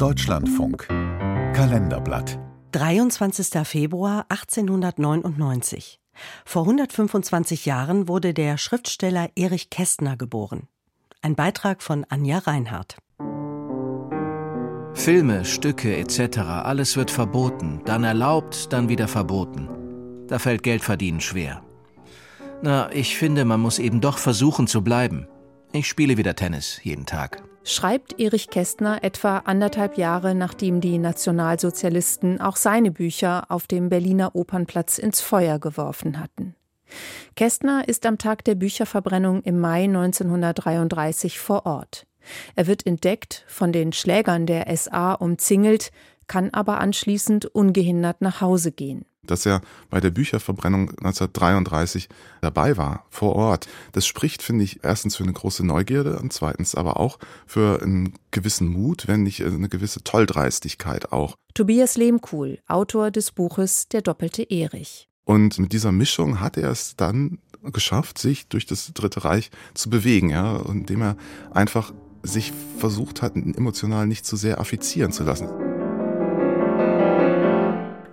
Deutschlandfunk Kalenderblatt 23. Februar 1899. Vor 125 Jahren wurde der Schriftsteller Erich Kästner geboren. Ein Beitrag von Anja Reinhardt. Filme, Stücke etc., alles wird verboten, dann erlaubt, dann wieder verboten. Da fällt Geldverdienen schwer. Na, ich finde, man muss eben doch versuchen zu bleiben. Ich spiele wieder Tennis jeden Tag schreibt Erich Kästner etwa anderthalb Jahre nachdem die Nationalsozialisten auch seine Bücher auf dem Berliner Opernplatz ins Feuer geworfen hatten. Kästner ist am Tag der Bücherverbrennung im Mai 1933 vor Ort. Er wird entdeckt, von den Schlägern der SA umzingelt, kann aber anschließend ungehindert nach Hause gehen dass er bei der Bücherverbrennung 1933 dabei war, vor Ort. Das spricht, finde ich, erstens für eine große Neugierde und zweitens aber auch für einen gewissen Mut, wenn nicht eine gewisse Tolldreistigkeit auch. Tobias Lehmkuhl, Autor des Buches Der doppelte Erich. Und mit dieser Mischung hat er es dann geschafft, sich durch das Dritte Reich zu bewegen, ja, indem er einfach sich versucht hat, emotional nicht zu sehr affizieren zu lassen.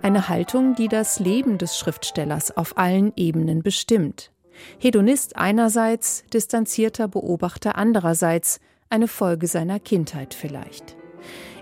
Eine Haltung, die das Leben des Schriftstellers auf allen Ebenen bestimmt. Hedonist einerseits, distanzierter Beobachter andererseits, eine Folge seiner Kindheit vielleicht.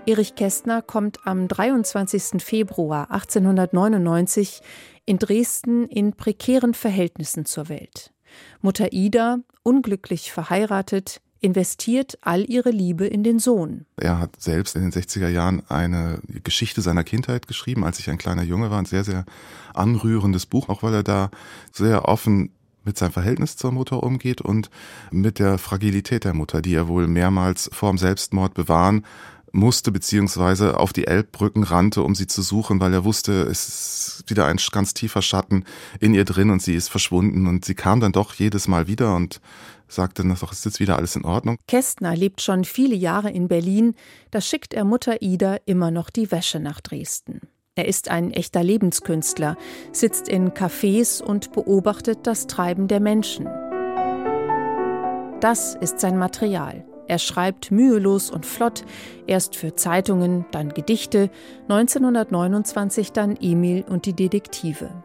Erich Kästner kommt am 23. Februar 1899 in Dresden in prekären Verhältnissen zur Welt. Mutter Ida, unglücklich verheiratet, investiert all ihre Liebe in den Sohn. Er hat selbst in den 60er Jahren eine Geschichte seiner Kindheit geschrieben, als ich ein kleiner Junge war. Ein sehr, sehr anrührendes Buch, auch weil er da sehr offen mit seinem Verhältnis zur Mutter umgeht und mit der Fragilität der Mutter, die er wohl mehrmals vorm Selbstmord bewahren musste, beziehungsweise auf die Elbbrücken rannte, um sie zu suchen, weil er wusste, es ist wieder ein ganz tiefer Schatten in ihr drin und sie ist verschwunden und sie kam dann doch jedes Mal wieder und sagte doch, ist jetzt wieder alles in Ordnung. Kästner lebt schon viele Jahre in Berlin, da schickt er Mutter Ida immer noch die Wäsche nach Dresden. Er ist ein echter Lebenskünstler, sitzt in Cafés und beobachtet das Treiben der Menschen. Das ist sein Material. Er schreibt mühelos und flott, erst für Zeitungen, dann Gedichte, 1929 dann Emil und die Detektive.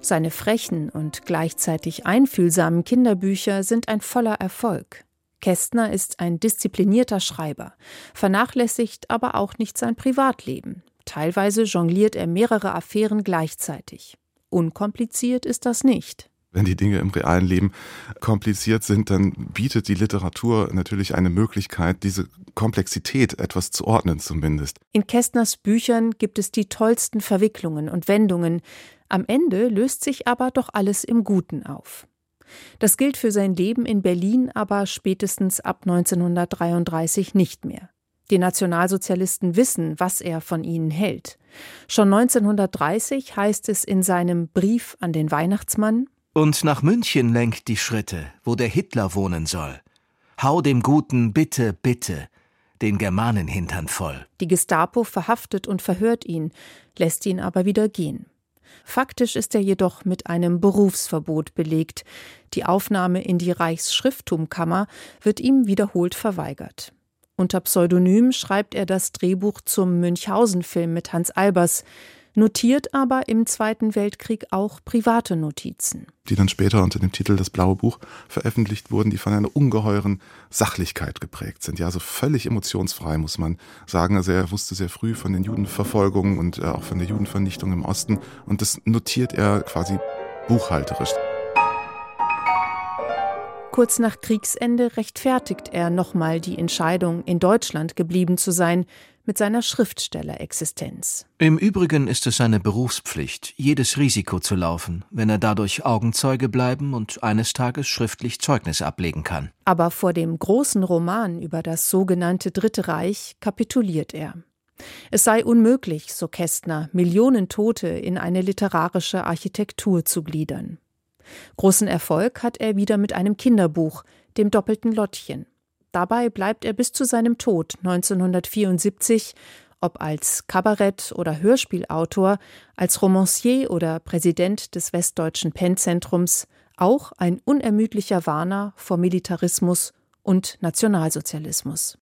Seine frechen und gleichzeitig einfühlsamen Kinderbücher sind ein voller Erfolg. Kästner ist ein disziplinierter Schreiber, vernachlässigt aber auch nicht sein Privatleben. Teilweise jongliert er mehrere Affären gleichzeitig. Unkompliziert ist das nicht. Wenn die Dinge im realen Leben kompliziert sind, dann bietet die Literatur natürlich eine Möglichkeit, diese Komplexität etwas zu ordnen zumindest. In Kästners Büchern gibt es die tollsten Verwicklungen und Wendungen. Am Ende löst sich aber doch alles im Guten auf. Das gilt für sein Leben in Berlin aber spätestens ab 1933 nicht mehr. Die Nationalsozialisten wissen, was er von ihnen hält. Schon 1930 heißt es in seinem Brief an den Weihnachtsmann und nach München lenkt die Schritte, wo der Hitler wohnen soll. Hau dem Guten bitte, bitte, den Germanenhintern voll. Die Gestapo verhaftet und verhört ihn, lässt ihn aber wieder gehen. Faktisch ist er jedoch mit einem Berufsverbot belegt. Die Aufnahme in die Reichsschrifttumkammer wird ihm wiederholt verweigert. Unter Pseudonym schreibt er das Drehbuch zum Münchhausen-Film mit Hans Albers notiert aber im Zweiten Weltkrieg auch private Notizen. Die dann später unter dem Titel Das Blaue Buch veröffentlicht wurden, die von einer ungeheuren Sachlichkeit geprägt sind. Ja, so also völlig emotionsfrei, muss man sagen. Also er wusste sehr früh von den Judenverfolgungen und äh, auch von der Judenvernichtung im Osten. Und das notiert er quasi buchhalterisch. Kurz nach Kriegsende rechtfertigt er nochmal die Entscheidung, in Deutschland geblieben zu sein, mit seiner Schriftstellerexistenz. Im Übrigen ist es seine Berufspflicht, jedes Risiko zu laufen, wenn er dadurch Augenzeuge bleiben und eines Tages schriftlich Zeugnis ablegen kann. Aber vor dem großen Roman über das sogenannte Dritte Reich kapituliert er. Es sei unmöglich, so Kästner, Millionen Tote in eine literarische Architektur zu gliedern. Großen Erfolg hat er wieder mit einem Kinderbuch, dem doppelten Lottchen. Dabei bleibt er bis zu seinem Tod 1974, ob als Kabarett- oder Hörspielautor, als Romancier oder Präsident des Westdeutschen Pennzentrums, auch ein unermüdlicher Warner vor Militarismus und Nationalsozialismus.